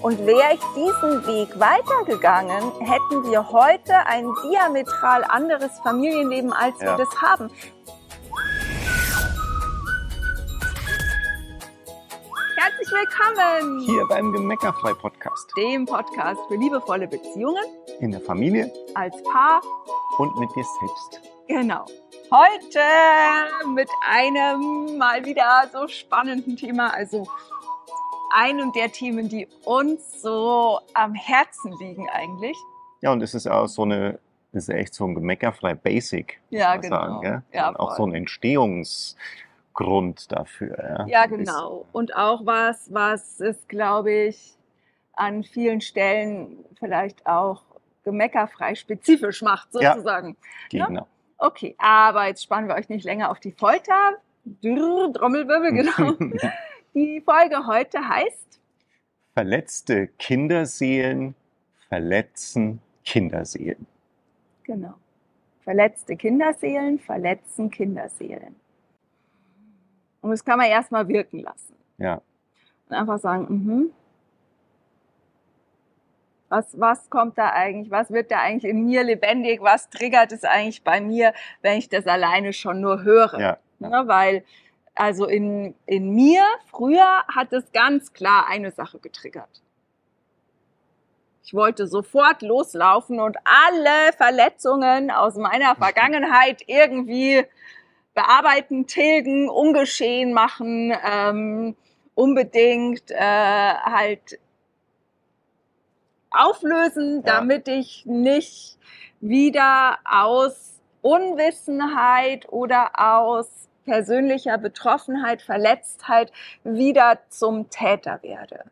Und wäre ich diesen Weg weitergegangen, hätten wir heute ein diametral anderes Familienleben, als Ja. wir das haben. Herzlich willkommen, Hier beim Gemeckerfrei-Podcast. dem Podcast für liebevolle Beziehungen In der Familie als Paar. und mit dir selbst. Genau. Heute mit einem mal wieder so spannenden Thema, also einem der Themen, die uns so am Herzen liegen eigentlich. Ja, und es ist auch so eine, es ist echt so ein Gemeckerfrei Basic. Ja, genau. Sagen? Ja, und auch so ein Entstehungsgrund dafür. Ja, Ja, genau. Und auch was, was es, glaube ich, an vielen Stellen vielleicht auch gemeckerfrei spezifisch macht, Ja. sozusagen. Genau. Okay, aber jetzt spannen wir euch nicht länger auf die Folter. Drrr, Trommelwirbel, genau. Die Folge heute heißt Verletzte Kinderseelen verletzen Kinderseelen. Genau. Verletzte Kinderseelen verletzen Kinderseelen. Und das kann man erstmal wirken lassen. Ja. Und einfach sagen, mhm. Was, was kommt da eigentlich? Was wird da eigentlich in mir lebendig? Was triggert es eigentlich bei mir, wenn ich das alleine schon nur höre? Ja. Ne, weil, also in, in mir früher hat es ganz klar eine Sache getriggert. Ich wollte sofort loslaufen und alle Verletzungen aus meiner Vergangenheit irgendwie bearbeiten, tilgen, ungeschehen machen, ähm, unbedingt äh, halt auflösen, Ja. damit ich nicht wieder aus Unwissenheit oder aus persönlicher Betroffenheit, Verletztheit wieder zum Täter werde.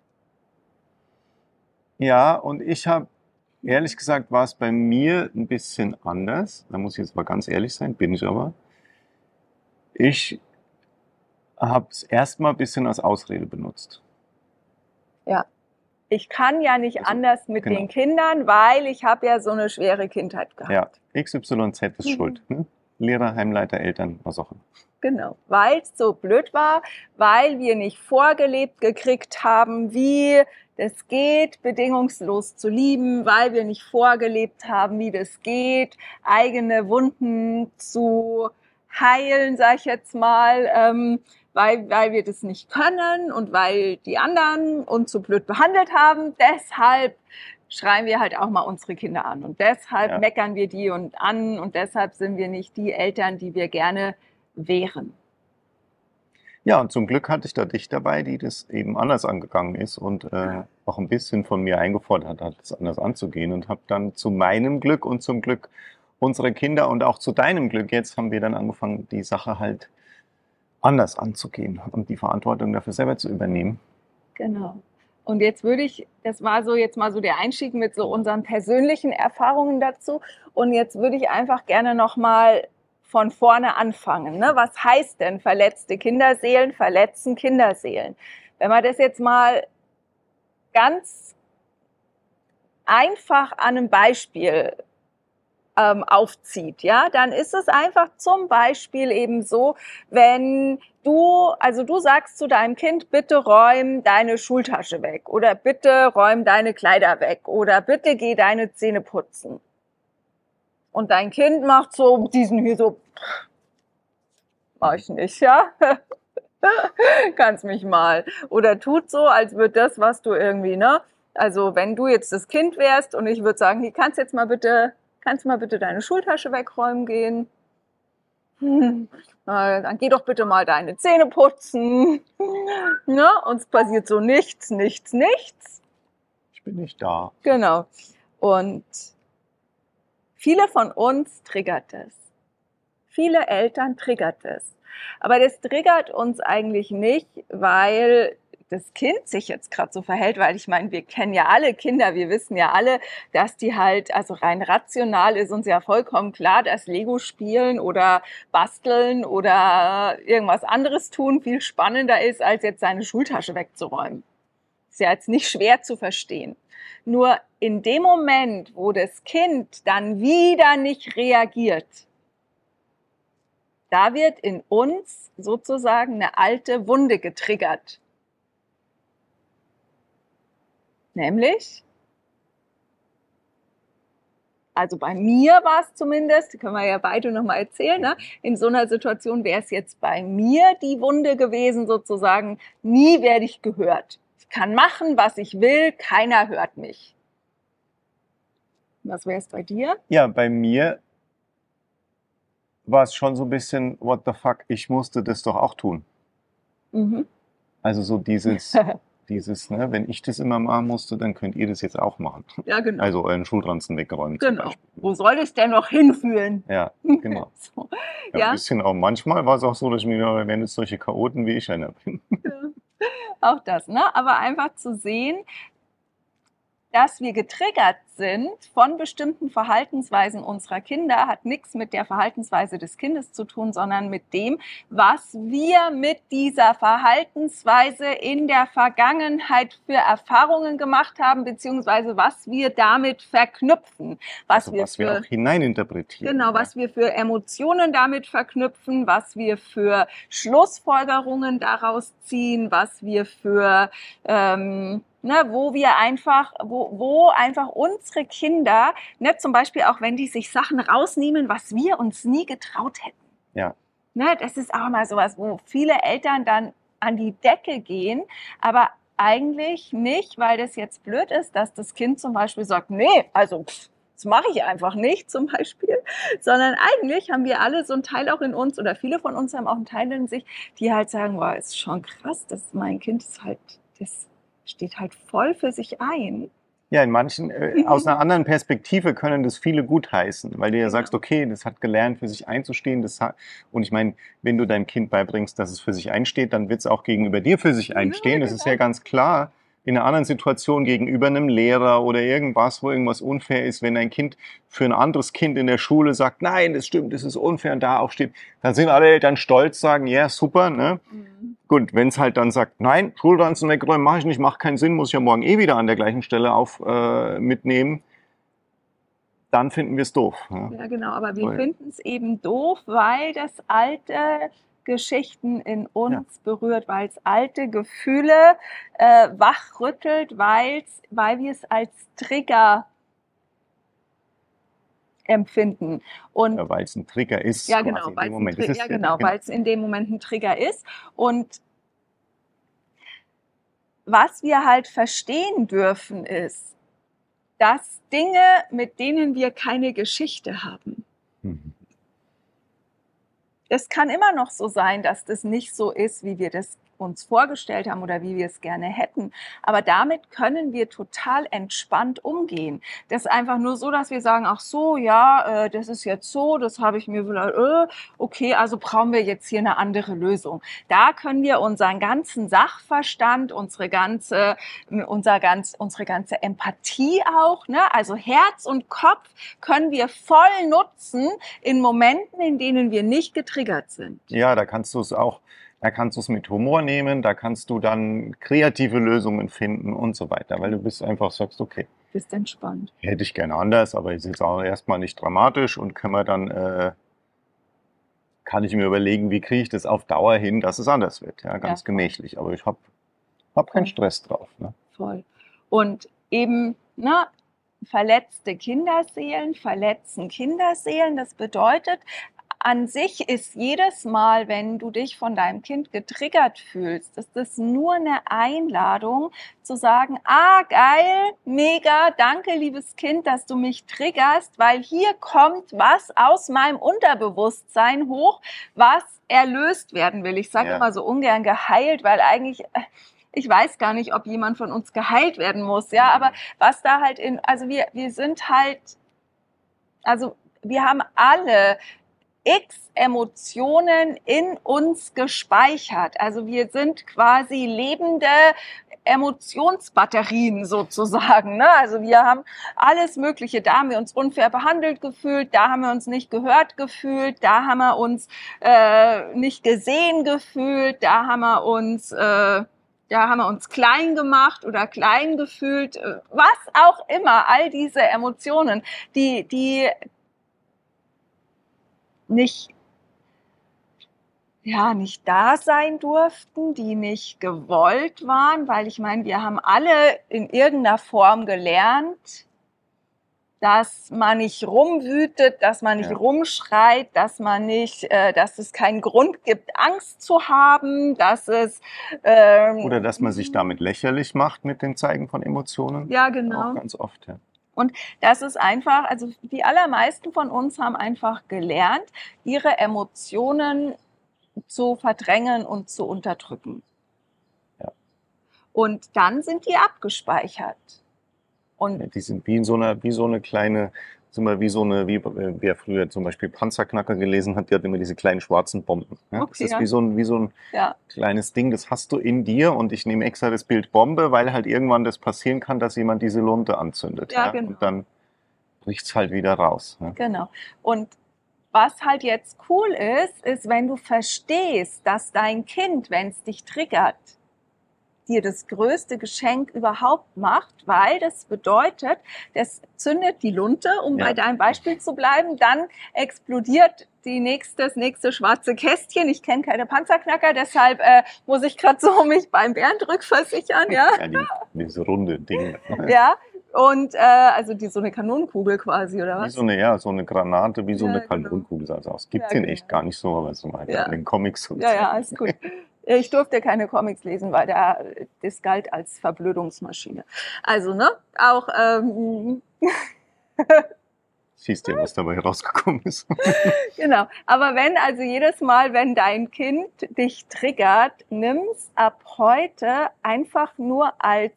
Ja, und ich habe, ehrlich gesagt, war es bei mir ein bisschen anders. Da muss ich jetzt mal ganz ehrlich sein, bin ich aber. Ich habe es erstmal ein bisschen als Ausrede benutzt. Ich kann ja nicht Also, anders mit genau. den Kindern, weil ich habe ja so eine schwere Kindheit gehabt. Ja, XYZ ist Mhm. schuld. Ne? Lehrer, Heimleiter, Eltern, was auch immer. Genau, weil es so blöd war, weil wir nicht vorgelebt gekriegt haben, wie das geht, bedingungslos zu lieben, weil wir nicht vorgelebt haben, wie das geht, eigene Wunden zu heilen, sag ich jetzt mal, ähm, weil, weil wir das nicht können und weil die anderen uns so blöd behandelt haben. Deshalb schreien wir halt auch mal unsere Kinder an und deshalb Ja. meckern wir die und an und deshalb sind wir nicht die Eltern, die wir gerne wären. Ja, und zum Glück hatte ich da dich dabei, die das eben anders angegangen ist und äh, auch ein bisschen von mir eingefordert hat, das anders anzugehen und habe dann zu meinem Glück und zum Glück unserer Kinder und auch zu deinem Glück jetzt haben wir dann angefangen, die Sache halt anders anzugehen und die Verantwortung dafür selber zu übernehmen. Genau. Und jetzt würde ich, das war so jetzt mal so der Einstieg mit so unseren persönlichen Erfahrungen dazu. Und jetzt würde ich einfach gerne nochmal von vorne anfangen. Ne? Was heißt denn verletzte Kinderseelen, verletzen Kinderseelen? Wenn man das jetzt mal ganz einfach an einem Beispiel ähm, aufzieht, ja, dann ist es einfach zum Beispiel eben so, wenn du, also du sagst zu deinem Kind, bitte räum deine Schultasche weg oder bitte räum deine Kleider weg oder bitte geh deine Zähne putzen. Und dein Kind macht so diesen hier so, mach ich nicht, ja? Kannst mich mal. Oder tut so, als würde das, was du irgendwie, ne? Also wenn du jetzt das Kind wärst und ich würde sagen, hier kannst jetzt mal bitte, kannst mal bitte deine Schultasche wegräumen gehen. Hm, dann geh doch bitte mal deine Zähne putzen. Ne? Uns passiert so nichts, nichts, nichts. Ich bin nicht da. Genau. Und viele von uns triggert es. Viele Eltern triggert es. Aber das triggert uns eigentlich nicht, weil das Kind sich jetzt gerade so verhält, weil ich meine, wir kennen ja alle Kinder, wir wissen ja alle, dass die halt, also rein rational ist uns ja vollkommen klar, dass Lego spielen oder basteln oder irgendwas anderes tun viel spannender ist, als jetzt seine Schultasche wegzuräumen. Ist ja jetzt nicht schwer zu verstehen. Nur in dem Moment, wo das Kind dann wieder nicht reagiert, da wird in uns sozusagen eine alte Wunde getriggert. Nämlich, also bei mir war es zumindest, können wir ja beide nochmal erzählen, ne? in so einer Situation wäre es jetzt bei mir die Wunde gewesen, sozusagen, nie werde ich gehört. Ich kann machen, was ich will, keiner hört mich. Was wäre es bei dir? Ja, bei mir war es schon so ein bisschen, what the fuck, ich musste das doch auch tun. Mhm. Also so dieses, dieses, ne, wenn ich das immer machen musste, dann könnt ihr das jetzt auch machen. ja, genau. Also euren Schulranzen wegräumen genau. Wo soll es denn noch hinführen? Ja, genau. so. Ja, Ja. Ein bisschen auch. Manchmal war es auch so, dass ich mir wenn es solche Chaoten wie ich einer bin. Auch das, ne? Aber einfach zu sehen, dass wir getriggert sind von bestimmten Verhaltensweisen unserer Kinder, hat nichts mit der Verhaltensweise des Kindes zu tun, sondern mit dem, was wir mit dieser Verhaltensweise in der Vergangenheit für Erfahrungen gemacht haben, beziehungsweise was wir damit verknüpfen, was Also wir was für wir auch hineininterpretieren. Genau, was wir für Emotionen damit verknüpfen, was wir für Schlussfolgerungen daraus ziehen, was wir für, ähm, ne, wo wir einfach, wo, wo einfach unsere Kinder, ne, zum Beispiel auch wenn die sich Sachen rausnehmen, was wir uns nie getraut hätten. Ja. Ne, das ist auch mal sowas, wo viele Eltern dann an die Decke gehen, aber eigentlich nicht, weil das jetzt blöd ist, dass das Kind zum Beispiel sagt, nee, also pff, das mache ich einfach nicht zum Beispiel, sondern eigentlich haben wir alle so einen Teil auch in uns oder viele von uns haben auch einen Teil in sich, die halt sagen, wow, ist schon krass, dass mein Kind ist halt, das steht halt voll für sich ein. Ja, in manchen, äh, aus einer anderen Perspektive können das viele gutheißen, weil du ja sagst, okay, das hat gelernt, für sich einzustehen. Das hat, und ich meine, wenn du deinem Kind beibringst, dass es für sich einsteht, dann wird es auch gegenüber dir für sich einstehen. Das ist ja genau. ganz klar. In einer anderen Situation gegenüber einem Lehrer oder irgendwas, wo irgendwas unfair ist, wenn ein Kind für ein anderes Kind in der Schule sagt, nein, das stimmt, das ist unfair und da auch steht, dann sind alle Eltern stolz, sagen, ja, super, ne? Gut, wenn es halt dann sagt, nein, Schulranzen wegräumen mache ich nicht, macht keinen Sinn, muss ich ja morgen eh wieder an der gleichen Stelle auf äh, mitnehmen, dann finden wir es doof. Ne? Ja, genau, aber wir finden es eben doof, weil das alte Geschichten in uns berührt, weil es alte Gefühle äh, wachrüttelt, weil's, weil wir es als Trigger empfinden. Und Ja, weil es ein Trigger ist. ja, genau, in weil dem es ein, ja, genau, es in dem Moment ein Trigger ist. Und was wir halt verstehen dürfen, ist, dass Dinge, mit denen wir keine Geschichte haben. Es kann immer noch so sein, dass das nicht so ist, wie wir das uns vorgestellt haben oder wie wir es gerne hätten. Aber damit können wir total entspannt umgehen. Das ist einfach nur so, dass wir sagen, ach so, ja, äh, das ist jetzt so, das habe ich mir vielleicht, äh, okay, also brauchen wir jetzt hier eine andere Lösung. Da können wir unseren ganzen Sachverstand, unsere ganze, unser ganz, unsere ganze Empathie auch, ne, also Herz und Kopf können wir voll nutzen in Momenten, in denen wir nicht getriggert sind. Ja, da kannst du es auch, da kannst du es mit Humor nehmen, da kannst du dann kreative Lösungen finden und so weiter, weil du bist einfach sagst, okay, Bist entspannt. hätte ich gerne anders, aber ist jetzt auch erstmal nicht dramatisch und können wir dann, äh, kann ich mir überlegen, wie kriege ich das auf Dauer hin, dass es anders wird, ja, ganz Ja. gemächlich. Aber ich habe hab keinen. Stress drauf. Ne? Voll. Und eben, ne, verletzte Kinderseelen verletzen Kinderseelen. Das bedeutet, an sich ist jedes Mal, wenn du dich von deinem Kind getriggert fühlst, ist das nur eine Einladung zu sagen, ah, geil, mega, danke, liebes Kind, dass du mich triggerst, weil hier kommt was aus meinem Unterbewusstsein hoch, was erlöst werden will. Ich sage Ja. immer so ungern geheilt, weil eigentlich, äh, ich weiß gar nicht, ob jemand von uns geheilt werden muss, ja, aber was da halt in, also wir, wir sind halt, also wir haben alle x Emotionen in uns gespeichert. Also wir sind quasi lebende Emotionsbatterien sozusagen. Ne? Also wir haben alles Mögliche. Da haben wir uns unfair behandelt gefühlt, da haben wir uns nicht gehört gefühlt, da haben wir uns äh, nicht gesehen gefühlt, da haben wir uns äh, da haben wir uns klein gemacht oder klein gefühlt, äh, was auch immer, all diese Emotionen, die, die nicht, ja nicht da sein durften, die nicht gewollt waren, weil ich meine, wir haben alle in irgendeiner Form gelernt, dass man nicht rumwütet, dass man nicht Ja. rumschreit, dass man nicht, äh, dass es keinen Grund gibt, Angst zu haben, dass es ähm, Oder dass man sich damit lächerlich macht mit dem Zeigen von Emotionen. ja Auch genau. ganz oft, ja. Das ist einfach, also die allermeisten von uns haben einfach gelernt, ihre Emotionen zu verdrängen und zu unterdrücken. Ja. Und dann sind die abgespeichert. Und Ja, Die sind wie in so einer, wie so eine kleine, sind wir wie so eine, wie äh, wer früher zum Beispiel Panzerknacker gelesen hat, die hat immer diese kleinen schwarzen Bomben. Ja? Okay, das ist ja. wie so ein, wie so ein ja, kleines Ding, das hast du in dir und ich nehme extra das Bild Bombe, weil halt irgendwann das passieren kann, dass jemand diese Lunte anzündet. Ja, genau. Und dann bricht's halt wieder raus. Genau. Und was halt jetzt cool ist, ist, wenn du verstehst, dass dein Kind, wenn es dich triggert, dir das größte Geschenk überhaupt macht, weil das bedeutet, das zündet die Lunte, um Ja. bei deinem Beispiel zu bleiben, dann explodiert die nächste, das nächste schwarze Kästchen. Ich kenne keine Panzerknacker, deshalb äh, muss ich gerade so mich beim Bernd rückversichern, ja. Ja, die, diese runde Ding. ja. Und äh, also die so eine Kanonenkugel quasi, oder Wie was? so eine, ja, so eine Granate, wie so Ja, eine genau. Kanonenkugel sah es aus. Gibt's Ja, in genau. echt gar nicht so, aber so Ja. in den Comics und Ja, so. ja, alles gut. Ich durfte keine Comics lesen, weil da, das galt als Verblödungsmaschine. Also, ne, auch, ähm, Siehst du, was dabei rausgekommen ist. genau. Aber wenn also jedes Mal, wenn dein Kind dich triggert, nimm's ab heute einfach nur als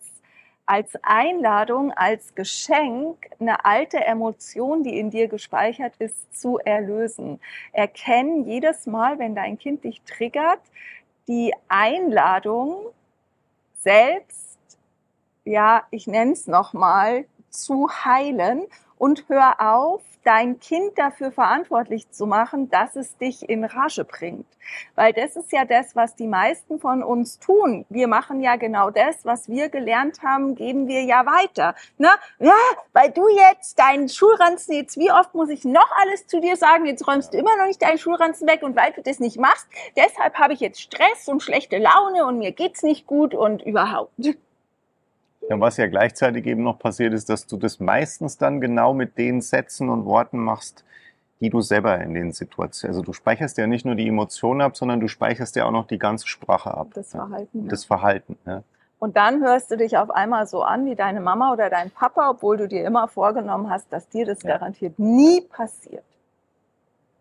als Einladung, als Geschenk, eine alte Emotion, die in dir gespeichert ist, zu erlösen. Erkenn jedes Mal, wenn dein Kind dich triggert, die Einladung, selbst, ja, ich nenne es nochmal, zu heilen. Und hör auf, dein Kind dafür verantwortlich zu machen, dass es dich in Rage bringt. Weil das ist ja das, was die meisten von uns tun. Wir machen ja genau das, was wir gelernt haben, geben wir ja weiter. Ne? Ja, weil du jetzt deinen Schulranzen, jetzt wie oft muss ich noch alles zu dir sagen, jetzt räumst du immer noch nicht deinen Schulranzen weg und weil du das nicht machst, deshalb habe ich jetzt Stress und schlechte Laune und mir geht's nicht gut und überhaupt. Ja, was ja gleichzeitig eben noch passiert ist, dass du das meistens dann genau mit den Sätzen und Worten machst, die du selber in den Situationen, also du speicherst ja nicht nur die Emotionen ab, sondern du speicherst ja auch noch die ganze Sprache ab. Das. Verhalten. Und ja. Das Verhalten. Ja. Und dann hörst du dich auf einmal so an wie deine Mama oder dein Papa, obwohl du dir immer vorgenommen hast, dass dir das Ja. garantiert nie passiert.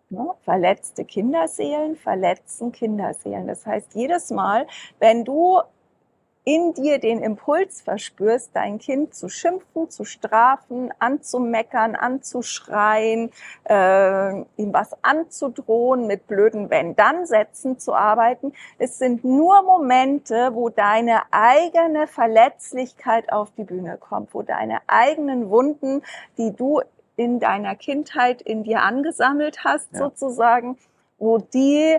Ne? Verletzte Kinderseelen verletzen Kinderseelen. Das heißt, jedes Mal, wenn du in dir den Impuls verspürst, dein Kind zu schimpfen, zu strafen, anzumeckern, anzuschreien, äh, ihm was anzudrohen, mit blöden Wenn-Dann-Sätzen zu arbeiten, es sind nur Momente, wo deine eigene Verletzlichkeit auf die Bühne kommt, wo deine eigenen Wunden, die du in deiner Kindheit in dir angesammelt hast, Ja. sozusagen, wo die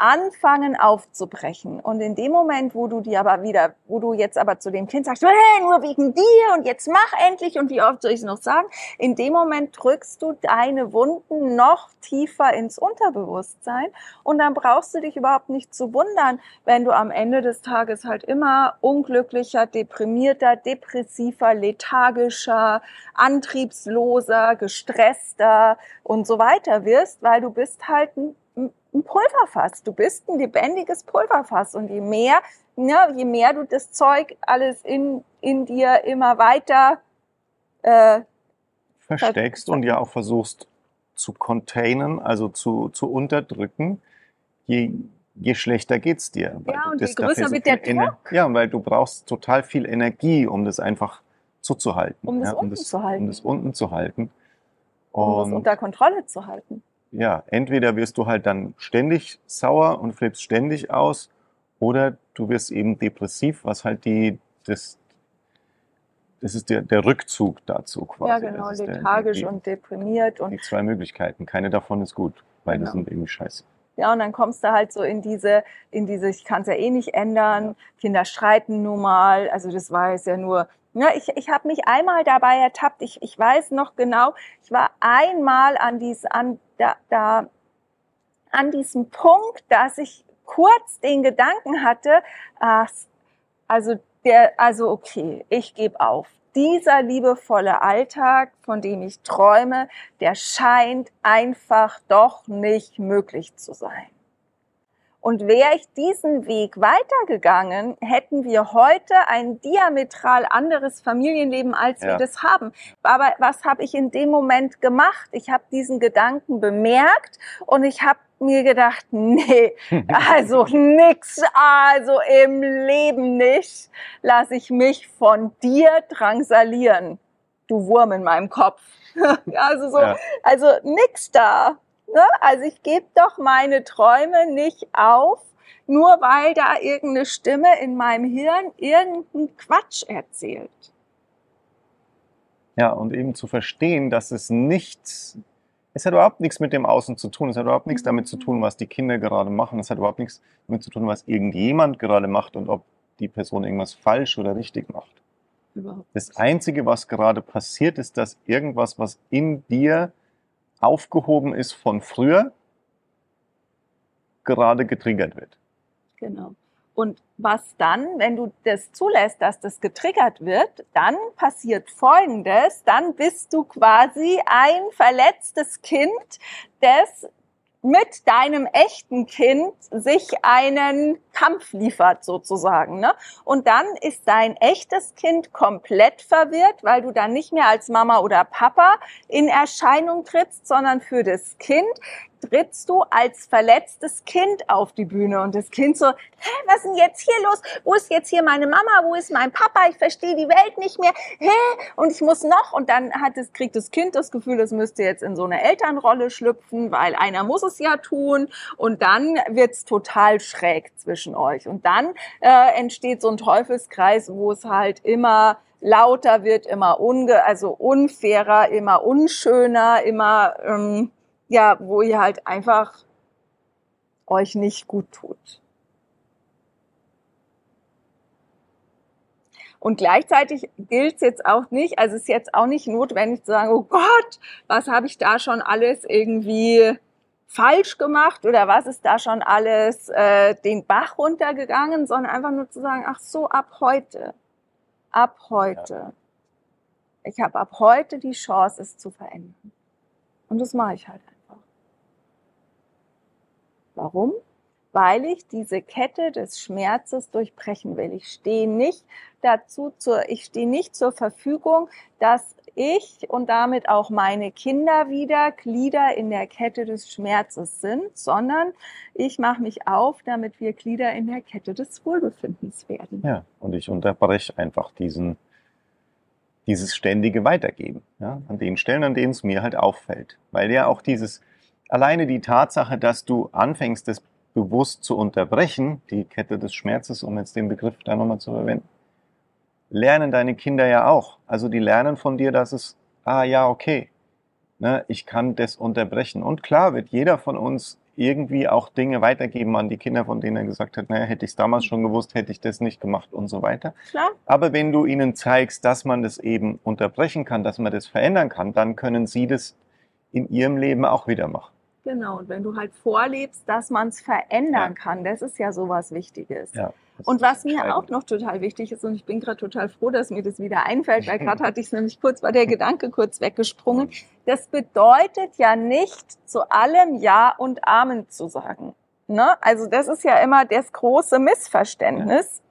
anfangen aufzubrechen. Und in dem Moment, wo du dir aber wieder, wo du jetzt aber zu dem Kind sagst, hey, nur wegen dir und jetzt mach endlich und wie oft soll ich es noch sagen, in dem Moment drückst du deine Wunden noch tiefer ins Unterbewusstsein und dann brauchst du dich überhaupt nicht zu wundern, wenn du am Ende des Tages halt immer unglücklicher, deprimierter, depressiver, lethargischer, antriebsloser, gestresster und so weiter wirst, weil du bist halt ein, ein Pulverfass. Du bist ein lebendiges Pulverfass und je mehr, ne, je mehr du das Zeug alles in, in dir immer weiter äh, Versteckst und ja auch versuchst zu containen, also zu, zu unterdrücken, je, je schlechter geht's dir. Weil Ja, und das je größer so wird der Ener- Ja, weil du brauchst total viel Energie, um das einfach zuzuhalten. Um das ja, unten zu halten. Um das unten zu halten. um das Und unter Kontrolle zu halten. Ja, entweder wirst du halt dann ständig sauer und flippst ständig aus, oder du wirst eben depressiv, was halt die, das, das ist der, der Rückzug dazu quasi. Ja, genau, der- lethargisch die, und deprimiert und die zwei Möglichkeiten. Keine davon ist gut. Beide Genau. sind irgendwie scheiße. Ja, und dann kommst du halt so in diese, in diese, ich kann es ja eh nicht ändern, Kinder streiten nun mal, also das war jetzt ja nur, ja, ich, ich habe mich einmal dabei ertappt, ich, ich weiß noch genau, ich war einmal an dies, an, da, da an diesem Punkt, dass ich kurz den Gedanken hatte, ach, also der, also okay, ich gebe auf. Dieser liebevolle Alltag, von dem ich träume, der scheint einfach doch nicht möglich zu sein. Und wäre ich diesen Weg weitergegangen, hätten wir heute ein diametral anderes Familienleben, als ja. wir das haben. Aber was habe ich in dem Moment gemacht? Ich habe diesen Gedanken bemerkt und ich habe mir gedacht, nee, also nix, also im Leben nicht, lasse ich mich von dir drangsalieren, du Wurm in meinem Kopf. also so, ja. also nix da. Ne? Also ich gebe doch meine Träume nicht auf, nur weil da irgendeine Stimme in meinem Hirn irgendeinen Quatsch erzählt. Ja, und eben zu verstehen, dass es nichts, es hat überhaupt nichts mit dem Außen zu tun, es hat überhaupt nichts damit zu tun, was die Kinder gerade machen, es hat überhaupt nichts damit zu tun, was irgendjemand gerade macht und ob die Person irgendwas falsch oder richtig macht. Überhaupt. Das Einzige, was gerade passiert, ist, dass irgendwas, was in dir aufgehoben ist von früher, gerade getriggert wird. Genau. Und was dann, wenn du das zulässt, dass das getriggert wird, dann passiert Folgendes, dann bist du quasi ein verletztes Kind, das mit deinem echten Kind sich einen Kampf liefert sozusagen. Ne? Und dann ist dein echtes Kind komplett verwirrt, weil du dann nicht mehr als Mama oder Papa in Erscheinung trittst, sondern für das Kind trittst du als verletztes Kind auf die Bühne und das Kind so, hä, was ist denn jetzt hier los? Wo ist jetzt hier meine Mama? Wo ist mein Papa? Ich verstehe die Welt nicht mehr. Hä? Und ich muss noch und dann hat es, kriegt das Kind das Gefühl, es müsste jetzt in so eine Elternrolle schlüpfen, weil einer muss es ja tun und dann wird's total schräg zwischen euch und dann äh, entsteht so ein Teufelskreis, wo es halt immer lauter wird, immer unge, also unfairer, immer unschöner, immer ähm, ja, wo ihr halt einfach euch nicht gut tut. Und gleichzeitig gilt es jetzt auch nicht, also es ist jetzt auch nicht notwendig zu sagen, oh Gott, was habe ich da schon alles irgendwie falsch gemacht oder was ist da schon alles äh, den Bach runtergegangen, sondern einfach nur zu sagen, ach so, ab heute, ab heute. Ja. Ich habe ab heute die Chance, es zu verändern. Und das mache ich halt Warum? Weil ich diese Kette des Schmerzes durchbrechen will. Ich stehe nicht dazu zur, ich stehe nicht zur Verfügung, dass ich und damit auch meine Kinder wieder Glieder in der Kette des Schmerzes sind, sondern ich mache mich auf, damit wir Glieder in der Kette des Wohlbefindens werden. Ja, und ich unterbreche einfach diesen, dieses ständige Weitergeben, ja, an den Stellen, an denen es mir halt auffällt. Weil ja auch dieses, alleine die Tatsache, dass du anfängst, das bewusst zu unterbrechen, die Kette des Schmerzes, um jetzt den Begriff da nochmal zu verwenden, lernen deine Kinder ja auch. Also die lernen von dir, dass es, ah ja, okay, ne, ich kann das unterbrechen. Und klar wird jeder von uns irgendwie auch Dinge weitergeben an die Kinder, von denen er gesagt hat, naja, hätte ich es damals schon gewusst, hätte ich das nicht gemacht und so weiter. Klar. Aber wenn du ihnen zeigst, dass man das eben unterbrechen kann, dass man das verändern kann, dann können sie das in ihrem Leben auch wieder machen. Genau, und wenn du halt vorlebst, dass man es verändern ja. kann, das ist ja sowas Wichtiges. Ja, und was mir auch noch total wichtig ist, und ich bin gerade total froh, dass mir das wieder einfällt, weil gerade hatte ich es nämlich kurz, war der Gedanke kurz weggesprungen. Das bedeutet ja nicht, zu allem Ja und Amen zu sagen. Ne? Also das ist ja immer das große Missverständnis. Ja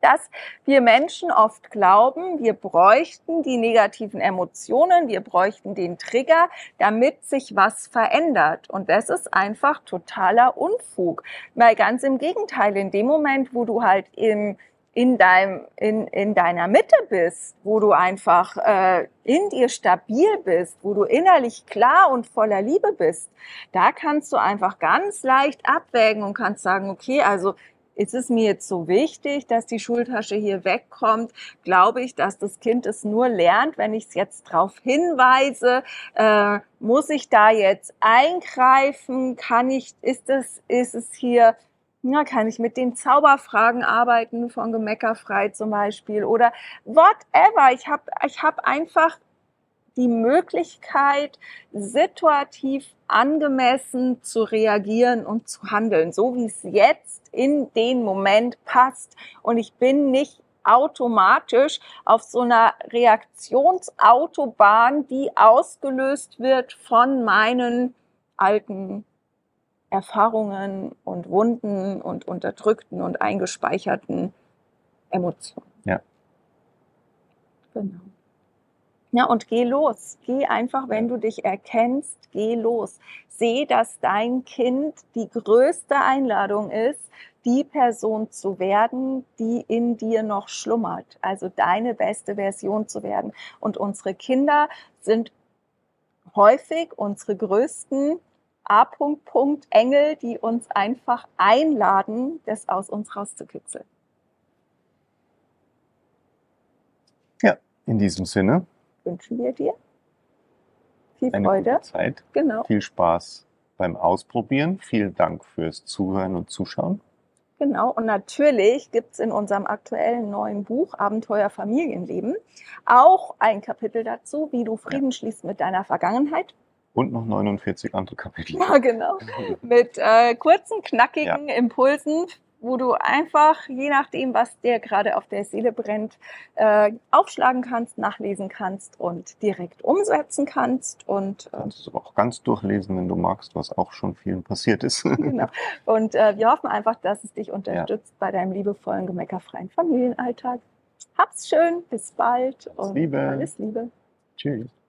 dass wir Menschen oft glauben, wir bräuchten die negativen Emotionen, wir bräuchten den Trigger, damit sich was verändert. Und das ist einfach totaler Unfug. Weil ganz im Gegenteil, in dem Moment, wo du halt im in, deinem, in, in deiner Mitte bist, wo du einfach äh, in dir stabil bist, wo du innerlich klar und voller Liebe bist, da kannst du einfach ganz leicht abwägen und kannst sagen, okay, also ist es mir jetzt so wichtig, dass die Schultasche hier wegkommt? Glaube ich, dass das Kind es nur lernt, wenn ich es jetzt darauf hinweise? Äh, muss ich da jetzt eingreifen? Kann ich, ist es, ist es hier, ja, kann ich mit den Zauberfragen arbeiten von Gemeckerfrei zum Beispiel oder whatever. Ich habe ich hab einfach die Möglichkeit, situativ angemessen zu reagieren und zu handeln, so wie es jetzt in den Moment passt. Und ich bin nicht automatisch auf so einer Reaktionsautobahn, die ausgelöst wird von meinen alten Erfahrungen und Wunden und unterdrückten und eingespeicherten Emotionen. Ja. Genau. Ja, und geh los. Geh einfach, wenn du dich erkennst, geh los. Seh, dass dein Kind die größte Einladung ist, die Person zu werden, die in dir noch schlummert. Also deine beste Version zu werden. Und unsere Kinder sind häufig unsere größten A. Engel, die uns einfach einladen, das aus uns rauszukitzeln. Ja, in diesem Sinne wünschen wir dir viel eine Freude. Gute Zeit, genau. viel Spaß beim Ausprobieren. Vielen Dank fürs Zuhören und Zuschauen. Genau, und natürlich gibt es in unserem aktuellen neuen Buch Abenteuer Familienleben auch ein Kapitel dazu, wie du Frieden ja. schließt mit deiner Vergangenheit. Und noch 49 andere Kapitel. Ja, genau. mit äh, kurzen, knackigen ja. Impulsen wo du einfach, je nachdem, was dir gerade auf der Seele brennt, äh, aufschlagen kannst, nachlesen kannst und direkt umsetzen kannst. Und, äh, kannst du auch ganz durchlesen, wenn du magst, was auch schon vielen passiert ist. genau. Und äh, wir hoffen einfach, dass es dich unterstützt ja. bei deinem liebevollen, gemeckerfreien Familienalltag. Hab's schön, bis bald und Liebe. alles Liebe. Tschüss.